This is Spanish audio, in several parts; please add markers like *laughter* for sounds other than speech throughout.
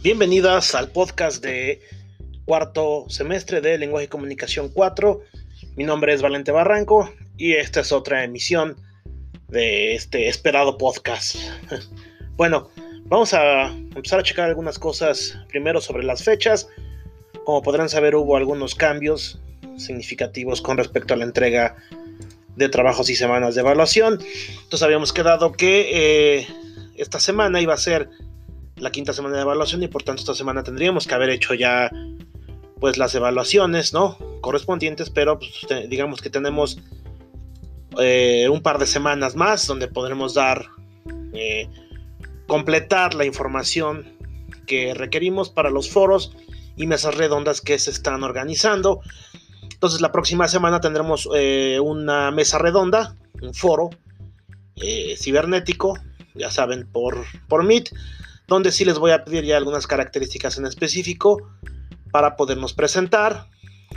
Bienvenidas al podcast de cuarto semestre de Lenguaje y Comunicación 4. Mi nombre es Valente Barranco y esta es otra emisión de este esperado podcast. *laughs* bueno, vamos a empezar a checar algunas cosas primero sobre las fechas. Como podrán saber hubo algunos cambios significativos con respecto a la entrega de trabajos y semanas de evaluación. Entonces habíamos quedado que eh, esta semana iba a ser la quinta semana de evaluación y por tanto esta semana tendríamos que haber hecho ya pues las evaluaciones, ¿no? Correspondientes, pero pues, digamos que tenemos eh, un par de semanas más donde podremos dar, eh, completar la información que requerimos para los foros y mesas redondas que se están organizando. Entonces la próxima semana tendremos eh, una mesa redonda, un foro cibernético, ya saben, por, por Meet donde sí les voy a pedir ya algunas características en específico para podernos presentar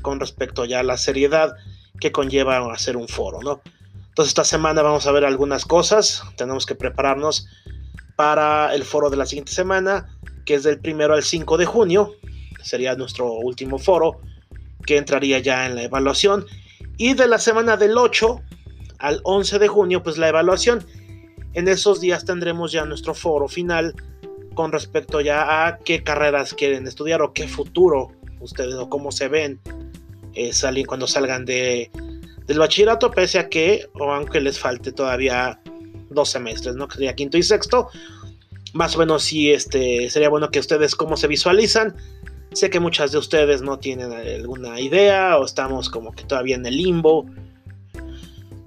con respecto ya a la seriedad que conlleva hacer un foro, ¿no? Entonces esta semana vamos a ver algunas cosas, tenemos que prepararnos para el foro de la siguiente semana, que es del primero al 5 de junio, sería nuestro último foro, que entraría ya en la evaluación, y de la semana del 8 al 11 de junio, pues la evaluación. En esos días tendremos ya nuestro foro final con respecto ya a qué carreras quieren estudiar o qué futuro ustedes o cómo se ven eh, cuando salgan de, del bachillerato, pese a que, o aunque les falte todavía dos semestres, ¿no? Que sería quinto y sexto. Más o menos sí, este, sería bueno que ustedes cómo se visualizan. Sé que muchas de ustedes no tienen alguna idea o estamos como que todavía en el limbo.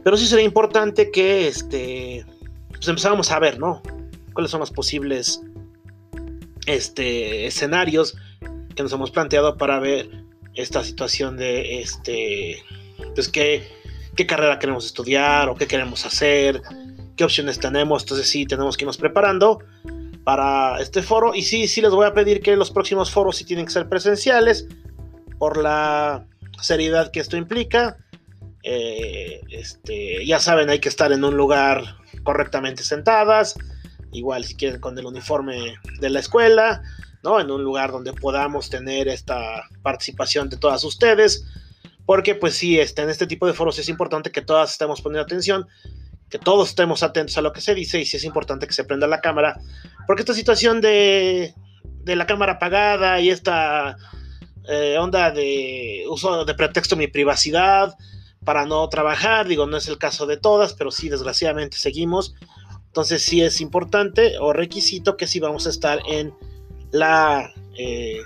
Pero sí sería importante que este, pues empezáramos a ver, ¿no? Cuáles son los posibles este, escenarios que nos hemos planteado para ver esta situación de este, pues qué, qué carrera queremos estudiar o qué queremos hacer, qué opciones tenemos. Entonces sí, tenemos que irnos preparando para este foro. Y sí, sí les voy a pedir que los próximos foros sí tienen que ser presenciales por la seriedad que esto implica. Eh, este, ya saben, hay que estar en un lugar correctamente sentadas igual si quieren con el uniforme de la escuela, ¿no? En un lugar donde podamos tener esta participación de todas ustedes, porque pues sí, este, en este tipo de foros es importante que todas estemos poniendo atención, que todos estemos atentos a lo que se dice y sí es importante que se prenda la cámara, porque esta situación de, de la cámara apagada y esta eh, onda de uso de pretexto mi privacidad para no trabajar, digo, no es el caso de todas, pero sí, desgraciadamente seguimos entonces sí es importante o requisito que si vamos a estar en la, eh,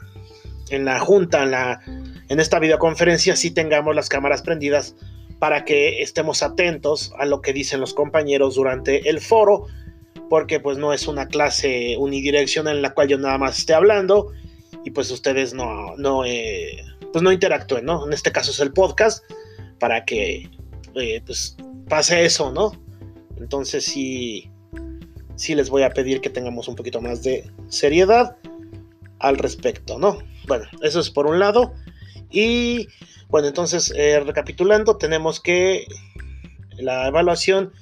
en la junta, en, la, en esta videoconferencia, sí tengamos las cámaras prendidas para que estemos atentos a lo que dicen los compañeros durante el foro, porque pues no es una clase unidireccional en la cual yo nada más esté hablando y pues ustedes no, no, eh, pues no interactúen, ¿no? En este caso es el podcast para que eh, pues pase eso, ¿no? Entonces sí, sí les voy a pedir que tengamos un poquito más de seriedad al respecto, ¿no? Bueno, eso es por un lado. Y bueno, entonces, eh, recapitulando, tenemos que la evaluación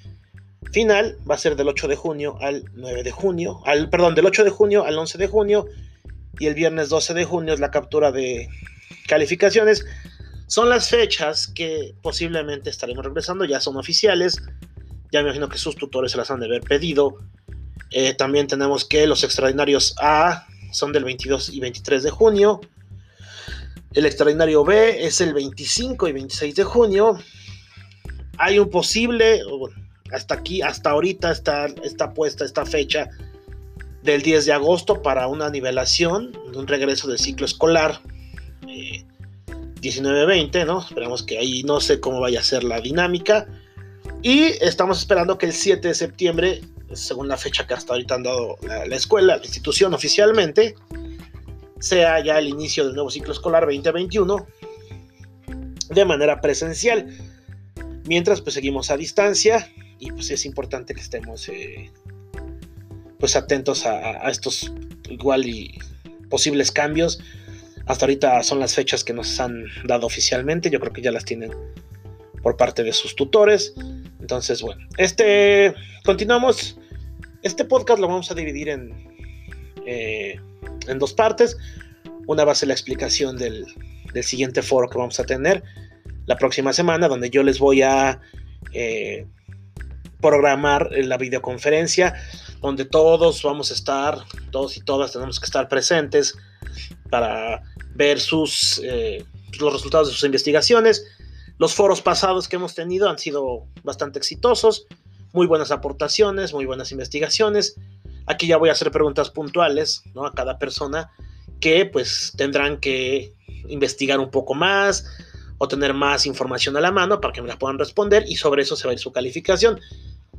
final va a ser del 8 de junio al 9 de junio, al, perdón, del 8 de junio al 11 de junio y el viernes 12 de junio es la captura de calificaciones. Son las fechas que posiblemente estaremos regresando, ya son oficiales. Ya me imagino que sus tutores se las han de haber pedido eh, también tenemos que los extraordinarios A son del 22 y 23 de junio. El extraordinario B es el 25 y 26 de junio. Hay un posible, hasta aquí, hasta ahorita está, está puesta esta fecha del 10 de agosto para una nivelación, un regreso del ciclo escolar 19-20, eh, ¿no? Esperamos que ahí no sé cómo vaya a ser la dinámica. Y estamos esperando que el 7 de septiembre según la fecha que hasta ahorita han dado la, escuela, la institución oficialmente, sea ya el inicio del nuevo ciclo escolar 2021 de manera presencial. Mientras pues seguimos a distancia y pues es importante que estemos eh, pues atentos a, a, estos igual y posibles cambios. Hasta ahorita son las fechas que nos han dado oficialmente, yo creo que ya las tienen por parte de sus tutores. Entonces, bueno, este continuamos. Este podcast lo vamos a dividir en, eh, en dos partes. Una va a ser la explicación del, del siguiente foro que vamos a tener la próxima semana, donde yo les voy a eh, programar la videoconferencia, donde todos vamos a estar, todos y todas tenemos que estar presentes para ver sus, eh, los resultados de sus investigaciones. Los foros pasados que hemos tenido han sido bastante exitosos, muy buenas aportaciones, muy buenas investigaciones. Aquí ya voy a hacer preguntas puntuales ¿no? a cada persona que pues tendrán que investigar un poco más o tener más información a la mano para que me la puedan responder y sobre eso se va a ir su calificación.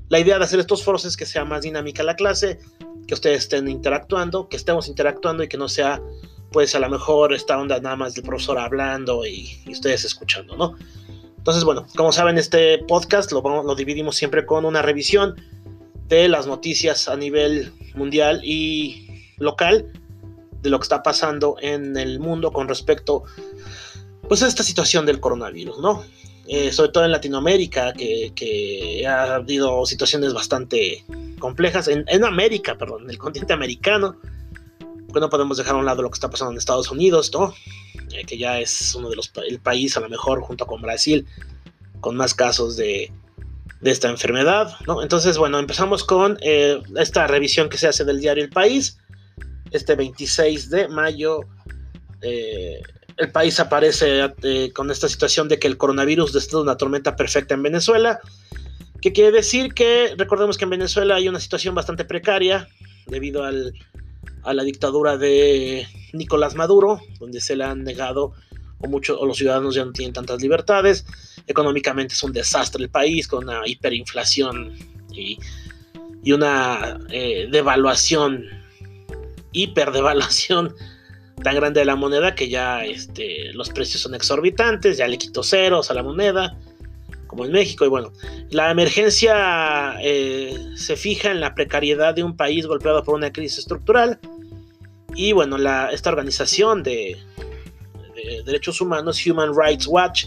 La idea de hacer estos foros es que sea más dinámica la clase, que ustedes estén interactuando, que estemos interactuando y que no sea pues a lo mejor esta onda nada más del profesor hablando y, ustedes escuchando, ¿no? Entonces, bueno, como saben, este podcast lo, lo dividimos siempre con una revisión de las noticias a nivel mundial y local de lo que está pasando en el mundo con respecto pues a esta situación del coronavirus, ¿no? Eh, sobre todo en Latinoamérica, que, ha habido situaciones bastante complejas, en, América, perdón, en el continente americano, pues no podemos dejar a un lado lo que está pasando en Estados Unidos, ¿no? Eh, que ya es uno de los el país a lo mejor junto con Brasil con más casos de, de esta enfermedad, ¿no? Entonces, bueno, empezamos con eh, esta revisión que se hace del diario El País, este 26 de mayo. Eh, el país aparece con esta situación de que el coronavirus destruye una tormenta perfecta en Venezuela, que quiere decir que recordemos que en Venezuela hay una situación bastante precaria debido al, a la dictadura de Nicolás Maduro, donde se le han negado o, muchos, o los ciudadanos ya no tienen tantas libertades. Económicamente es un desastre el país con una hiperinflación y, y una eh, devaluación, hiperdevaluación *laughs* tan grande de la moneda que ya este, los precios son exorbitantes, ya le quito ceros a la moneda, en México. Y bueno, la emergencia eh, se fija en la precariedad de un país golpeado por una crisis estructural. Y bueno, la, esta organización de, derechos humanos, Human Rights Watch,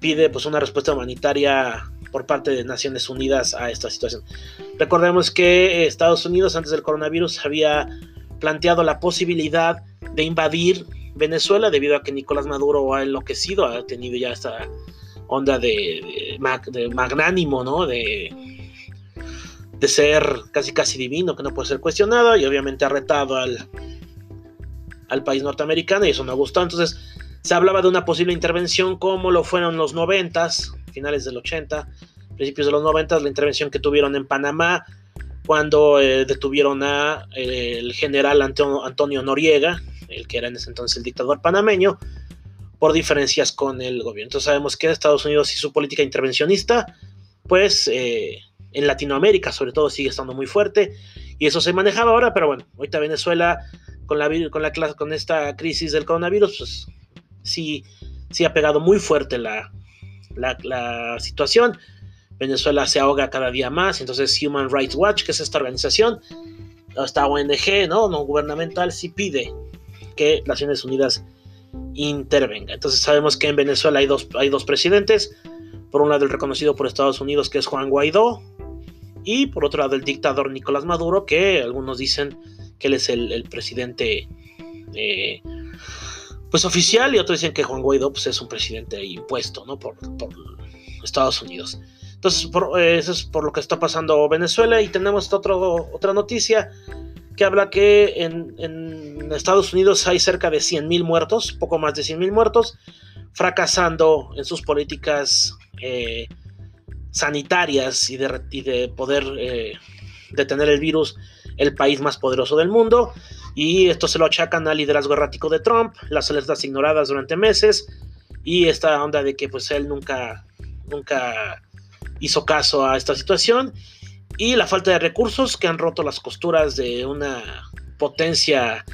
pide pues, una respuesta humanitaria por parte de Naciones Unidas a esta situación. Recordemos que Estados Unidos antes del coronavirus había planteado la posibilidad de invadir Venezuela debido a que Nicolás Maduro ha enloquecido, ha tenido ya esta onda de, magnánimo, ¿no? De, de ser casi casi divino, que no puede ser cuestionado, y obviamente ha retado al, al país norteamericano, y eso no gustó. Entonces, se hablaba de una posible intervención como lo fueron los noventas, finales del 80, principios de los 90, la intervención que tuvieron en Panamá, cuando eh, detuvieron a eh, el general Antonio Noriega, el que era en ese entonces el dictador panameño, por diferencias con el gobierno. Entonces sabemos que Estados Unidos y su política intervencionista, pues eh, en Latinoamérica sobre todo sigue estando muy fuerte y eso se manejaba ahora, pero bueno, ahorita Venezuela con la, con la con esta crisis del coronavirus, pues sí, sí ha pegado muy fuerte la, la, situación. Venezuela se ahoga cada día más, entonces Human Rights Watch, que es esta organización, esta ONG, ¿no? No gubernamental, sí pide que Naciones Unidas intervenga. Entonces sabemos que en Venezuela hay dos, hay dos presidentes. Por un lado el reconocido por Estados Unidos que es Juan Guaidó y por otro lado el dictador Nicolás Maduro que algunos dicen que él es el, presidente eh, pues oficial y otros dicen que Juan Guaidó pues, es un presidente impuesto ¿no? por, Estados Unidos. Entonces eh, eso es por lo que está pasando Venezuela y tenemos otro, otra noticia que habla que en, Estados Unidos hay cerca de 100.000 muertos, poco más de 100.000 muertos, fracasando en sus políticas eh, sanitarias y de, poder eh, detener el virus el país más poderoso del mundo. Y esto se lo achacan al liderazgo errático de Trump, las alertas ignoradas durante meses y esta onda de que pues él nunca, nunca hizo caso a esta situación y la falta de recursos que han roto las costuras de una potencia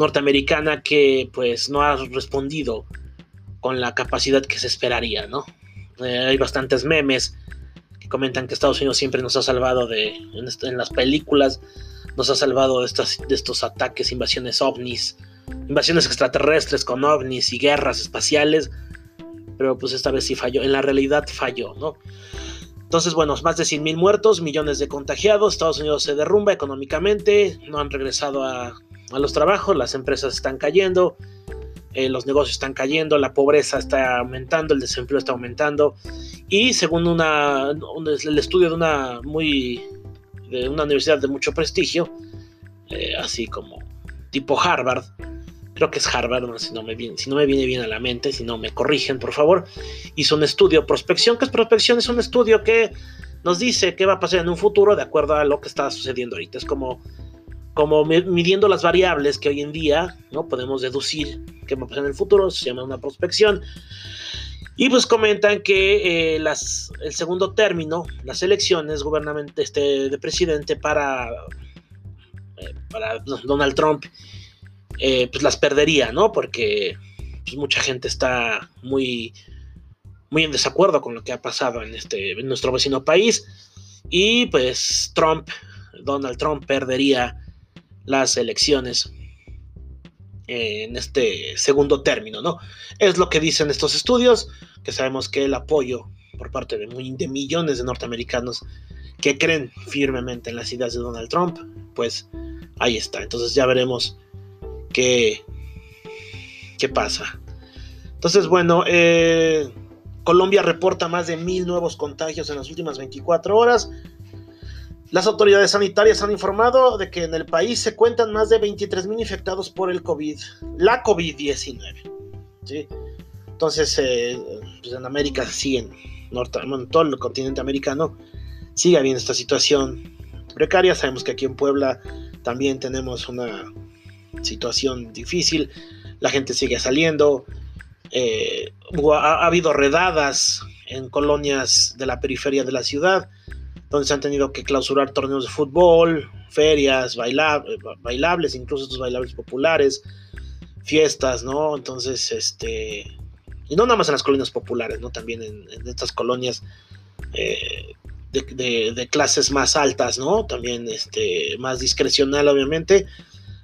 norteamericana que pues no ha respondido con la capacidad que se esperaría, ¿no? Eh, hay bastantes memes que comentan que Estados Unidos siempre nos ha salvado de, en, las películas, nos ha salvado de, estas, de estos ataques, invasiones ovnis, invasiones extraterrestres con ovnis y guerras espaciales, pero pues esta vez sí falló, en la realidad falló, ¿no? Entonces, bueno, más de 100.000 muertos, millones de contagiados, Estados Unidos se derrumba económicamente, no han regresado a, a los trabajos, las empresas están cayendo, eh, los negocios están cayendo, la pobreza está aumentando, el desempleo está aumentando y según una, el estudio de una muy de una universidad de mucho prestigio, eh, así como tipo Harvard, creo que es Harvard, si, no me viene, si no me viene bien a la mente, si no me corrigen, por favor, hizo un estudio, prospección, ¿qué es prospección? Es un estudio que nos dice qué va a pasar en un futuro de acuerdo a lo que está sucediendo ahorita. Es como, como midiendo las variables que hoy en día no podemos deducir qué va a pasar en el futuro, se llama una prospección. Y pues comentan que eh, las, el segundo término, las elecciones gubernamentales este, de presidente para, eh, para Donald Trump, eh, pues las perdería, ¿no? Porque pues, mucha gente está muy muy en desacuerdo con lo que ha pasado en, este, en nuestro vecino país. Y pues Trump, Donald Trump perdería las elecciones en este segundo término, ¿no? Es lo que dicen estos estudios, que sabemos que el apoyo por parte de, de millones de norteamericanos que creen firmemente en las ideas de Donald Trump, pues ahí está. Entonces ya veremos qué, qué pasa. Entonces, bueno, eh, Colombia reporta más de mil nuevos contagios en las últimas 24 horas. Las autoridades sanitarias han informado de que en el país se cuentan más de 23 mil infectados por el COVID, la COVID-19. Entonces, eh, pues en América siguen, en todo el continente americano, sigue habiendo esta situación precaria. Sabemos que aquí en Puebla también tenemos una situación difícil. La gente sigue saliendo, eh, ha, habido redadas en colonias de la periferia de la ciudad, donde han tenido que clausurar torneos de fútbol, ferias, bailables, incluso estos bailables populares, fiestas, ¿no? Entonces, este, y no nada más en las colonias populares, ¿no? También en, estas colonias eh, de, clases más altas, ¿no? También, este, más discrecional, obviamente,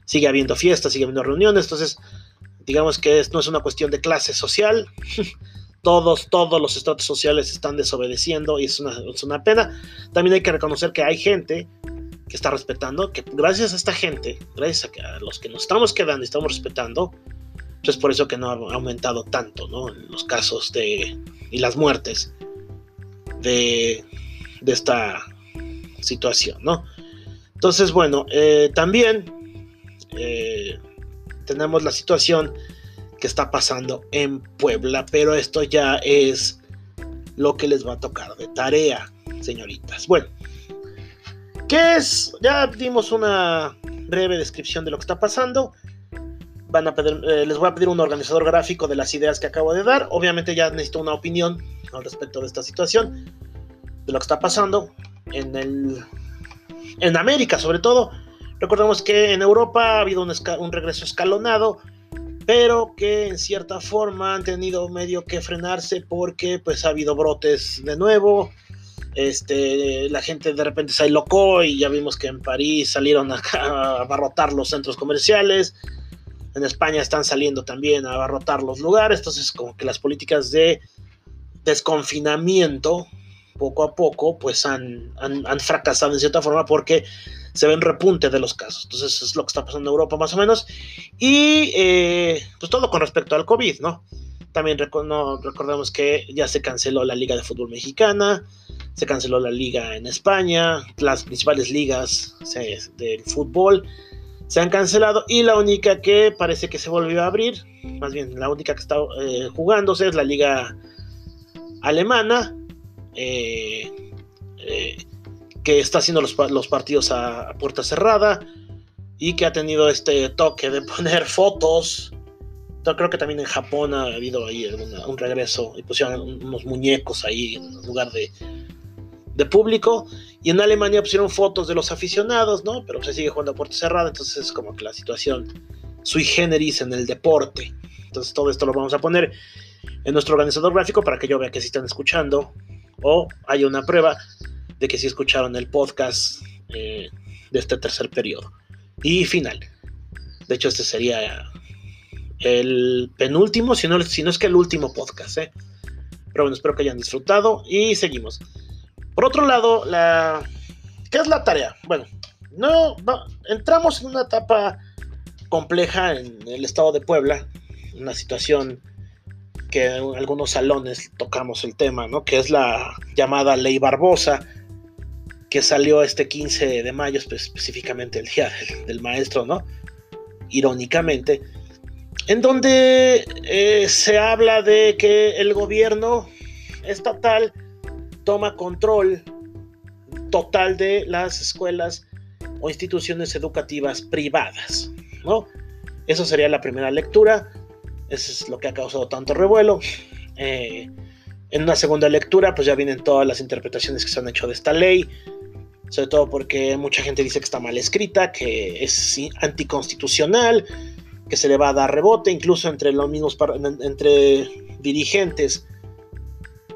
sigue habiendo fiestas, sigue habiendo reuniones, entonces digamos que no es una cuestión de clase social. *laughs* todos, todos los estratos sociales están desobedeciendo y es una, es una pena. También hay que reconocer que hay gente que está respetando, que gracias a esta gente, gracias a, los que nos estamos quedando y estamos respetando, pues es por eso que no ha aumentado tanto, ¿no? Los casos de, y las muertes de, de esta situación, ¿no? Entonces, bueno, eh, también eh, tenemos la situación está pasando en Puebla, pero esto ya es lo que les va a tocar de tarea, señoritas. Bueno, ¿qué es? Ya dimos una breve descripción de lo que está pasando. Van a pedir, eh, les voy a pedir un organizador gráfico de las ideas que acabo de dar. Obviamente ya necesito una opinión al respecto de esta situación, de lo que está pasando en el en América, sobre todo Recordemos que en Europa ha habido un, regreso escalonado, pero que en cierta forma han tenido medio que frenarse porque pues ha habido brotes de nuevo. Este, la gente de repente se locó y ya vimos que en París salieron *laughs* a, abarrotar los centros comerciales. En España están saliendo también a abarrotar los lugares. Entonces, como que las políticas de desconfinamiento poco a poco pues han, han, fracasado en cierta forma porque se ven repunte de los casos. Entonces es lo que está pasando en Europa más o menos. Y eh, pues todo con respecto al COVID, ¿no? También recordemos que ya se canceló la Liga de Fútbol Mexicana, se canceló la Liga en España, las principales ligas del fútbol se han cancelado y la única que parece que se volvió a abrir, más bien la única que está eh, jugándose es la Liga Alemana, eh, eh, que está haciendo los, partidos a, puerta cerrada y que ha tenido este toque de *laughs* poner fotos. creo que también en Japón ha habido ahí un regreso y pusieron unos muñecos ahí en lugar de, de público. Y en Alemania pusieron fotos de los aficionados, ¿no? Pero se sigue jugando a puerta cerrada, entonces es como que la situación sui generis en el deporte. Entonces todo esto lo vamos a poner en nuestro organizador gráfico para que yo vea que si están escuchando o hay una prueba de que sí escucharon el podcast eh, de este tercer periodo. Y final. De hecho, este sería el penúltimo, si no, si no es que el último podcast. ¿eh? Pero bueno, espero que hayan disfrutado y seguimos. Por otro lado, la... ¿qué es la tarea? Bueno, no, entramos en una etapa compleja en el estado de Puebla, una situación que en algunos salones tocamos el tema, ¿no? Que es la llamada Ley Barbosa, que salió este 15 de mayo, específicamente el día del, maestro, ¿no? Irónicamente, en donde eh, se habla de que el gobierno estatal toma control total de las escuelas o instituciones educativas privadas, ¿no? Eso sería la primera lectura, eso es lo que ha causado tanto revuelo. Eh, en una segunda lectura, pues ya vienen todas las interpretaciones que se han hecho de esta ley, sobre todo porque mucha gente dice que está mal escrita, que es anticonstitucional, que se le va a dar rebote, incluso entre los mismos entre dirigentes.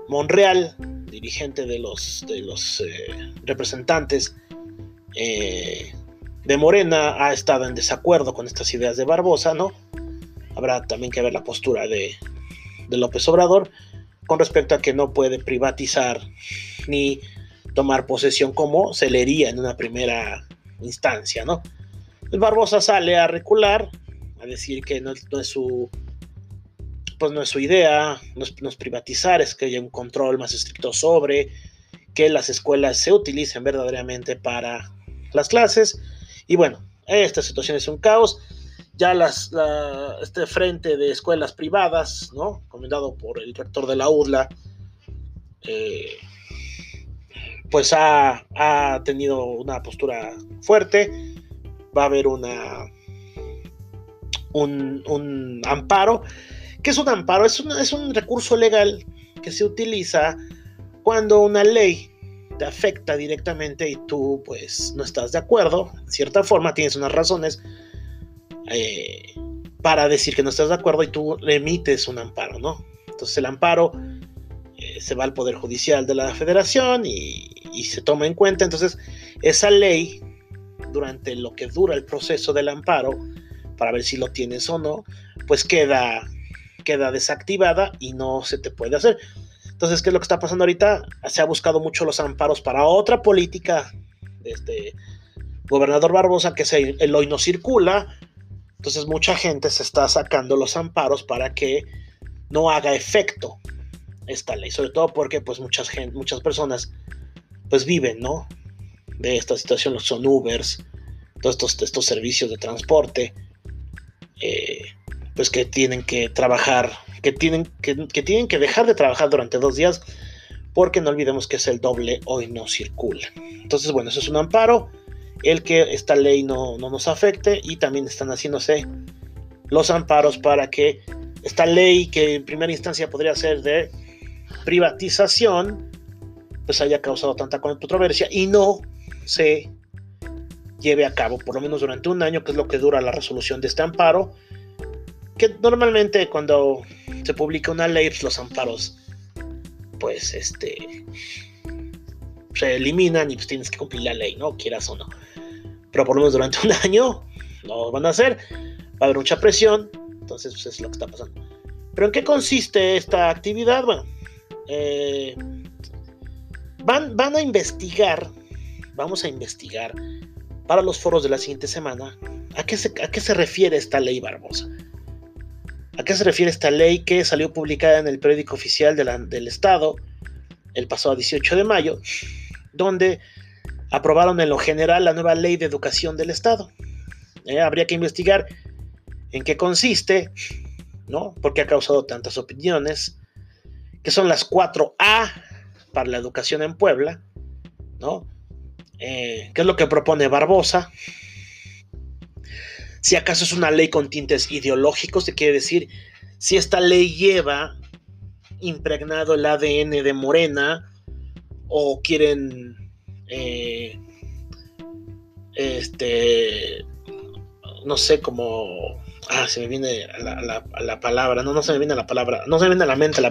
Monreal, dirigente de los, de los eh, representantes eh, de Morena, ha estado en desacuerdo con estas ideas de Barbosa, ¿no? Habrá también que ver la postura de, de López Obrador con respecto a que no puede privatizar ni tomar posesión como se leería en una primera instancia, ¿no? El Barbosa sale a recular, a decir que no, es su pues no es su idea, no es, privatizar, es que haya un control más estricto sobre que las escuelas se utilicen verdaderamente para las clases. Y bueno, esta situación es un caos. Ya las, este frente de escuelas privadas, ¿no? comandado por el rector de la UDLA, eh, pues ha, tenido una postura fuerte. Va a haber una, un, amparo. ¿Qué es un amparo? Es, es un recurso legal que se utiliza cuando una ley te afecta directamente y tú pues no estás de acuerdo, en cierta forma tienes unas razones eh, para decir que no estás de acuerdo y tú emites un amparo, ¿no? Entonces el amparo se va al Poder Judicial de la Federación y, se toma en cuenta. Entonces, esa ley, durante lo que dura el proceso del amparo, para ver si lo tienes o no, pues queda, queda desactivada y no se te puede hacer. Entonces, ¿qué es lo que está pasando ahorita? Se ha buscado mucho los amparos para otra política este gobernador Barbosa, que es el hoy no circula. Entonces, mucha gente se está sacando los amparos para que no haga efecto esta ley, sobre todo porque pues muchas, muchas personas pues viven, ¿no? De esta situación, los son Ubers, todos estos, estos servicios de transporte, eh, pues que tienen que trabajar, que tienen que, tienen que dejar de trabajar durante dos días, porque no olvidemos que es el doble hoy no circula. Entonces, bueno, eso es un amparo, el que esta ley no, no nos afecte y también están haciéndose los amparos para que esta ley que en primera instancia podría ser de privatización, pues haya causado tanta controversia y no se lleve a cabo, por lo menos durante un año, que es lo que dura la resolución de este amparo, que normalmente cuando se publica una ley, pues, los amparos, pues este, se eliminan y pues tienes que cumplir la ley, ¿no? Quieras o no. Pero por lo menos durante un año no van a hacer, va a haber mucha presión, entonces pues es lo que está pasando. Pero ¿en qué consiste esta actividad? Bueno, eh, Van, a investigar, vamos a investigar para los foros de la siguiente semana a qué se, qué refiere esta ley Barbosa. ¿A qué se refiere esta ley que salió publicada en el periódico oficial del Estado el pasado 18 de mayo, donde aprobaron en lo general la nueva ley de educación del Estado? Eh, habría que investigar en qué consiste, ¿no? Porque ha causado tantas opiniones, que son las 4A para la educación en Puebla, ¿no? Eh, ¿Qué es lo que propone Barbosa? Si acaso es una ley con tintes ideológicos, se quiere decir, si esta ley lleva impregnado el ADN de Morena o quieren eh, este no sé cómo ah se me viene la, la, palabra no no se me viene la palabra no se me viene a la mente la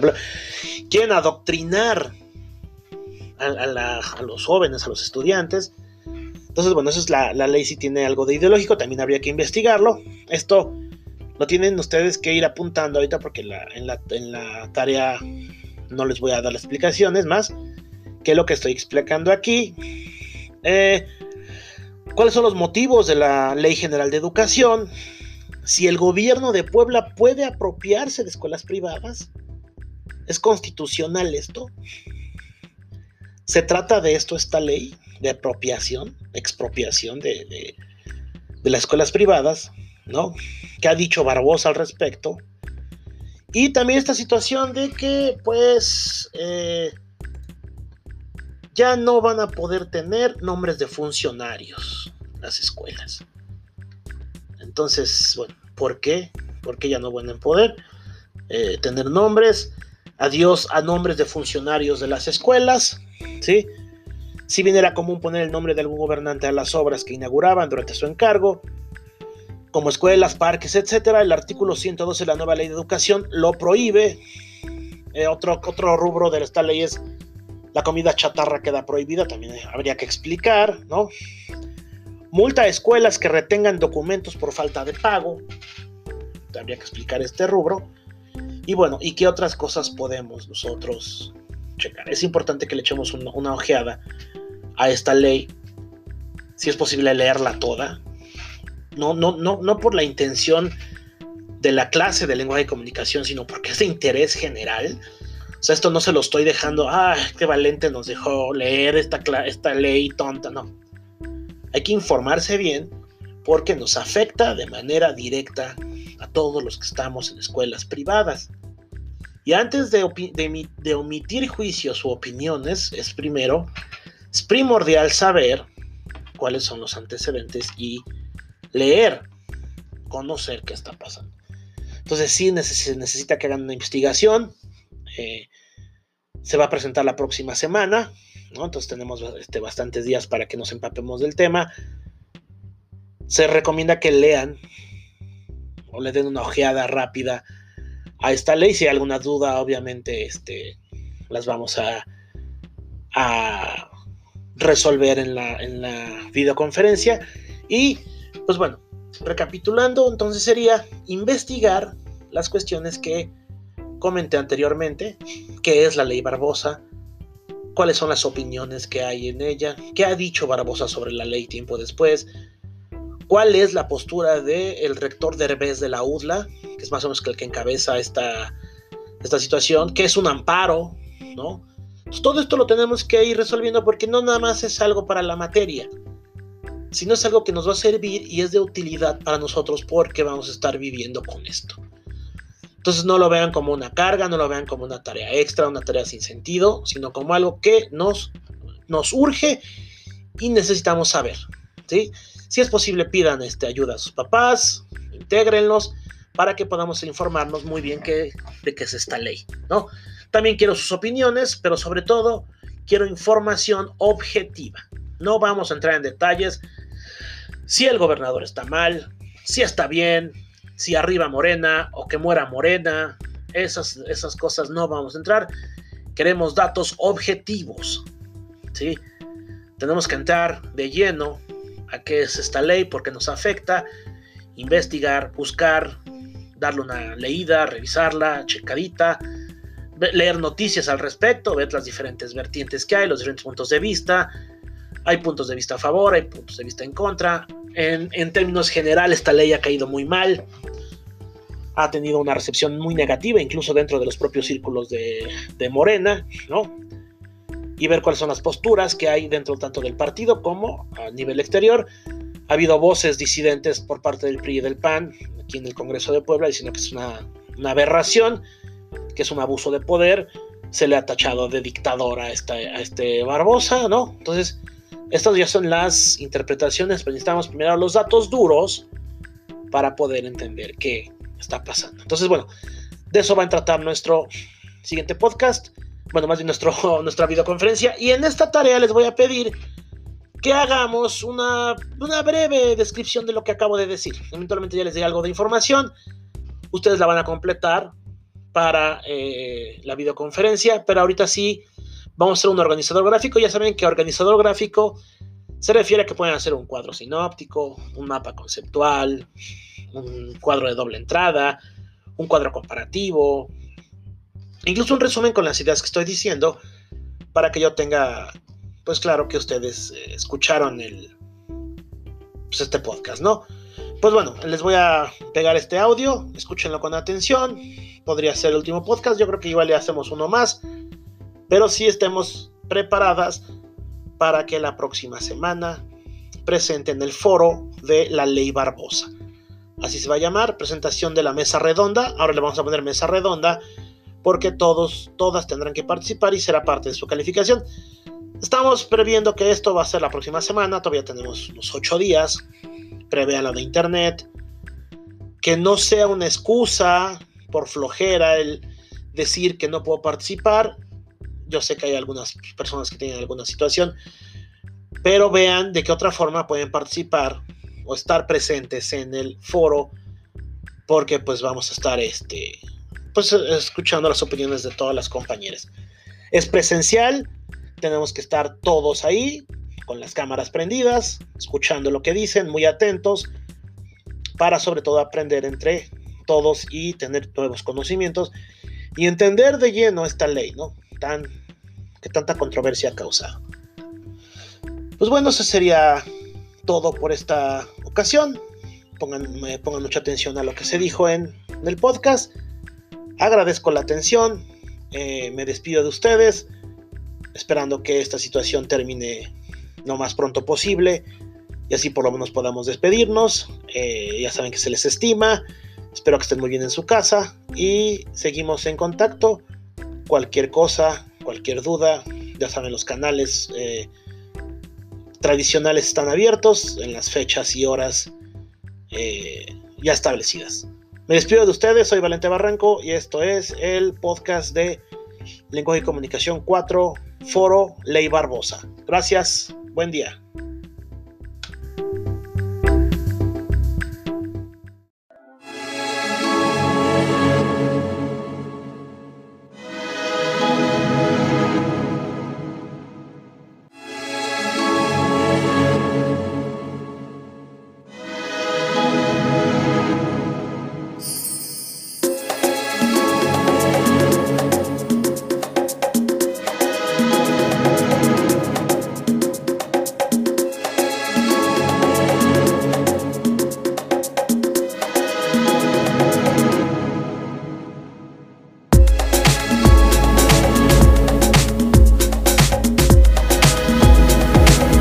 quieren adoctrinar a, los jóvenes, a los estudiantes. Entonces, bueno, eso es la, ley si tiene algo de ideológico, también habría que investigarlo. Esto lo tienen ustedes que ir apuntando ahorita porque en, la, tarea no les voy a dar explicaciones más que lo que estoy explicando aquí. Eh, ¿Cuáles son los motivos de la Ley General de Educación? Si el gobierno de Puebla puede apropiarse de escuelas privadas, ¿es constitucional esto? ¿Se trata de esto esta ley de apropiación, expropiación de, de, las escuelas privadas? ¿No? ¿Qué ha dicho Barbosa al respecto? Y también esta situación de que, pues, eh, ya no van a poder tener nombres de funcionarios las escuelas. Entonces, bueno, ¿por qué? ¿Por qué ya no van a poder eh, tener nombres? Adiós a nombres de funcionarios de las escuelas, ¿sí? Si bien era común poner el nombre de algún gobernante a las obras que inauguraban durante su encargo, como escuelas, parques, etcétera, el artículo 112 de la nueva ley de educación lo prohíbe. Eh, otro, otro rubro de esta ley es la comida chatarra queda prohibida, también habría que explicar, ¿no? Multa a escuelas que retengan documentos por falta de pago. Habría que explicar este rubro. Y bueno, ¿y qué otras cosas podemos nosotros checar? Es importante que le echemos una, ojeada a esta ley. Si es posible leerla toda. No, no, no, no por la intención de la clase de lenguaje y comunicación, sino porque es de interés general o sea, esto no se lo estoy dejando, ah, qué valente nos dejó leer esta, esta ley tonta, no. Hay que informarse bien porque nos afecta de manera directa a todos los que estamos en escuelas privadas. Y antes de, omitir juicios u opiniones, es primero, es primordial saber cuáles son los antecedentes y leer, conocer qué está pasando. Entonces sí se necesita que hagan una investigación, eh, se va a presentar la próxima semana, entonces tenemos este, bastantes días para que nos empapemos del tema. Se recomienda que lean o le den una ojeada rápida a esta ley. Si hay alguna duda, obviamente este, las vamos a, resolver en la, en la videoconferencia. Y pues bueno, recapitulando, entonces sería investigar las cuestiones que comenté anteriormente, qué es la ley Barbosa, cuáles son las opiniones que hay en ella, qué ha dicho Barbosa sobre la ley tiempo después, cuál es la postura del rector de Herbés de la UDLA, que es más o menos el que encabeza esta, esta situación, qué es un amparo, ¿no? Todo esto lo tenemos que ir resolviendo porque no nada más es algo para la materia, sino es algo que nos va a servir y es de utilidad para nosotros porque vamos a estar viviendo con esto. Entonces no lo vean como una carga, no lo vean como una tarea extra, una tarea sin sentido, sino como algo que nos, nos urge y necesitamos saber. ¿sí? Si es posible, pidan este, ayuda a sus papás, intégrenlos para que podamos informarnos muy bien de qué es esta ley. ¿no? También quiero sus opiniones, pero sobre todo quiero información objetiva. No vamos a entrar en detalles si el gobernador está mal, si está bien, si arriba Morena o que muera Morena, esas, esas cosas no vamos a entrar. Queremos datos objetivos. ¿sí? Tenemos que entrar de lleno a qué es esta ley, porque nos afecta, investigar, buscar, darle una leída, revisarla, checadita, leer noticias al respecto, ver las diferentes vertientes que hay, los diferentes puntos de vista. Hay puntos de vista a favor, hay puntos de vista en contra. En, en términos generales, esta ley ha caído muy mal ha tenido una recepción muy negativa, incluso dentro de los propios círculos de, Morena, ¿no? Y ver cuáles son las posturas que hay dentro tanto del partido como a nivel exterior. Ha habido voces disidentes por parte del PRI y del PAN aquí en el Congreso de Puebla diciendo que es una, aberración, que es un abuso de poder. Se le ha tachado de dictador a, esta, a este Barbosa, ¿no? Entonces, estas ya son las interpretaciones, pero necesitamos primero los datos duros para poder entender qué, está pasando. Entonces, bueno, de eso va a tratar nuestro siguiente podcast, bueno, más bien nuestro, *laughs* nuestra videoconferencia. Y en esta tarea les voy a pedir que hagamos una, una breve descripción de lo que acabo de decir. Eventualmente ya les di algo de información. Ustedes la van a completar para eh, la videoconferencia, pero ahorita sí vamos a hacer un organizador gráfico. Ya saben que organizador gráfico se refiere a que pueden hacer un cuadro sinóptico, un mapa conceptual, un cuadro de doble entrada, un cuadro comparativo, incluso un resumen con las ideas que estoy diciendo para que yo tenga, pues claro que ustedes eh, escucharon el, pues este podcast, ¿no? Pues bueno, les voy a pegar este audio, escúchenlo con atención. Podría ser el último podcast, yo creo que igual le hacemos uno más, pero sí estemos preparadas para que la próxima semana presenten el foro de la ley Barbosa. Así se va a llamar, presentación de la mesa redonda. Ahora le vamos a poner mesa redonda porque todos, todas tendrán que participar y será parte de su calificación. Estamos previendo que esto va a ser la próxima semana, todavía tenemos unos ocho días. Prevea lo de internet. Que no sea una excusa por flojera el decir que no puedo participar. Yo sé que hay algunas personas que tienen alguna situación, pero vean de qué otra forma pueden participar o estar presentes en el foro, porque pues vamos a estar este, pues escuchando las opiniones de todas las compañeras. Es presencial, tenemos que estar todos ahí, con las cámaras prendidas, escuchando lo que dicen, muy atentos, para sobre todo aprender entre todos y tener nuevos conocimientos y entender de lleno esta ley, ¿no? Que tanta controversia ha causado. Pues bueno, eso sería todo por esta ocasión. Pongan, pongan mucha atención a lo que se dijo en, el podcast. Agradezco la atención. Eh, me despido de ustedes. Esperando que esta situación termine lo más pronto posible. Y así por lo menos podamos despedirnos. Eh, ya saben que se les estima. Espero que estén muy bien en su casa. Y seguimos en contacto. Cualquier cosa, cualquier duda. Ya saben los canales. Eh, tradicionales están abiertos en las fechas y horas eh, ya establecidas. Me despido de ustedes, soy Valente Barranco y esto es el podcast de Lenguaje y Comunicación 4, Foro Ley Barbosa. Gracias, buen día.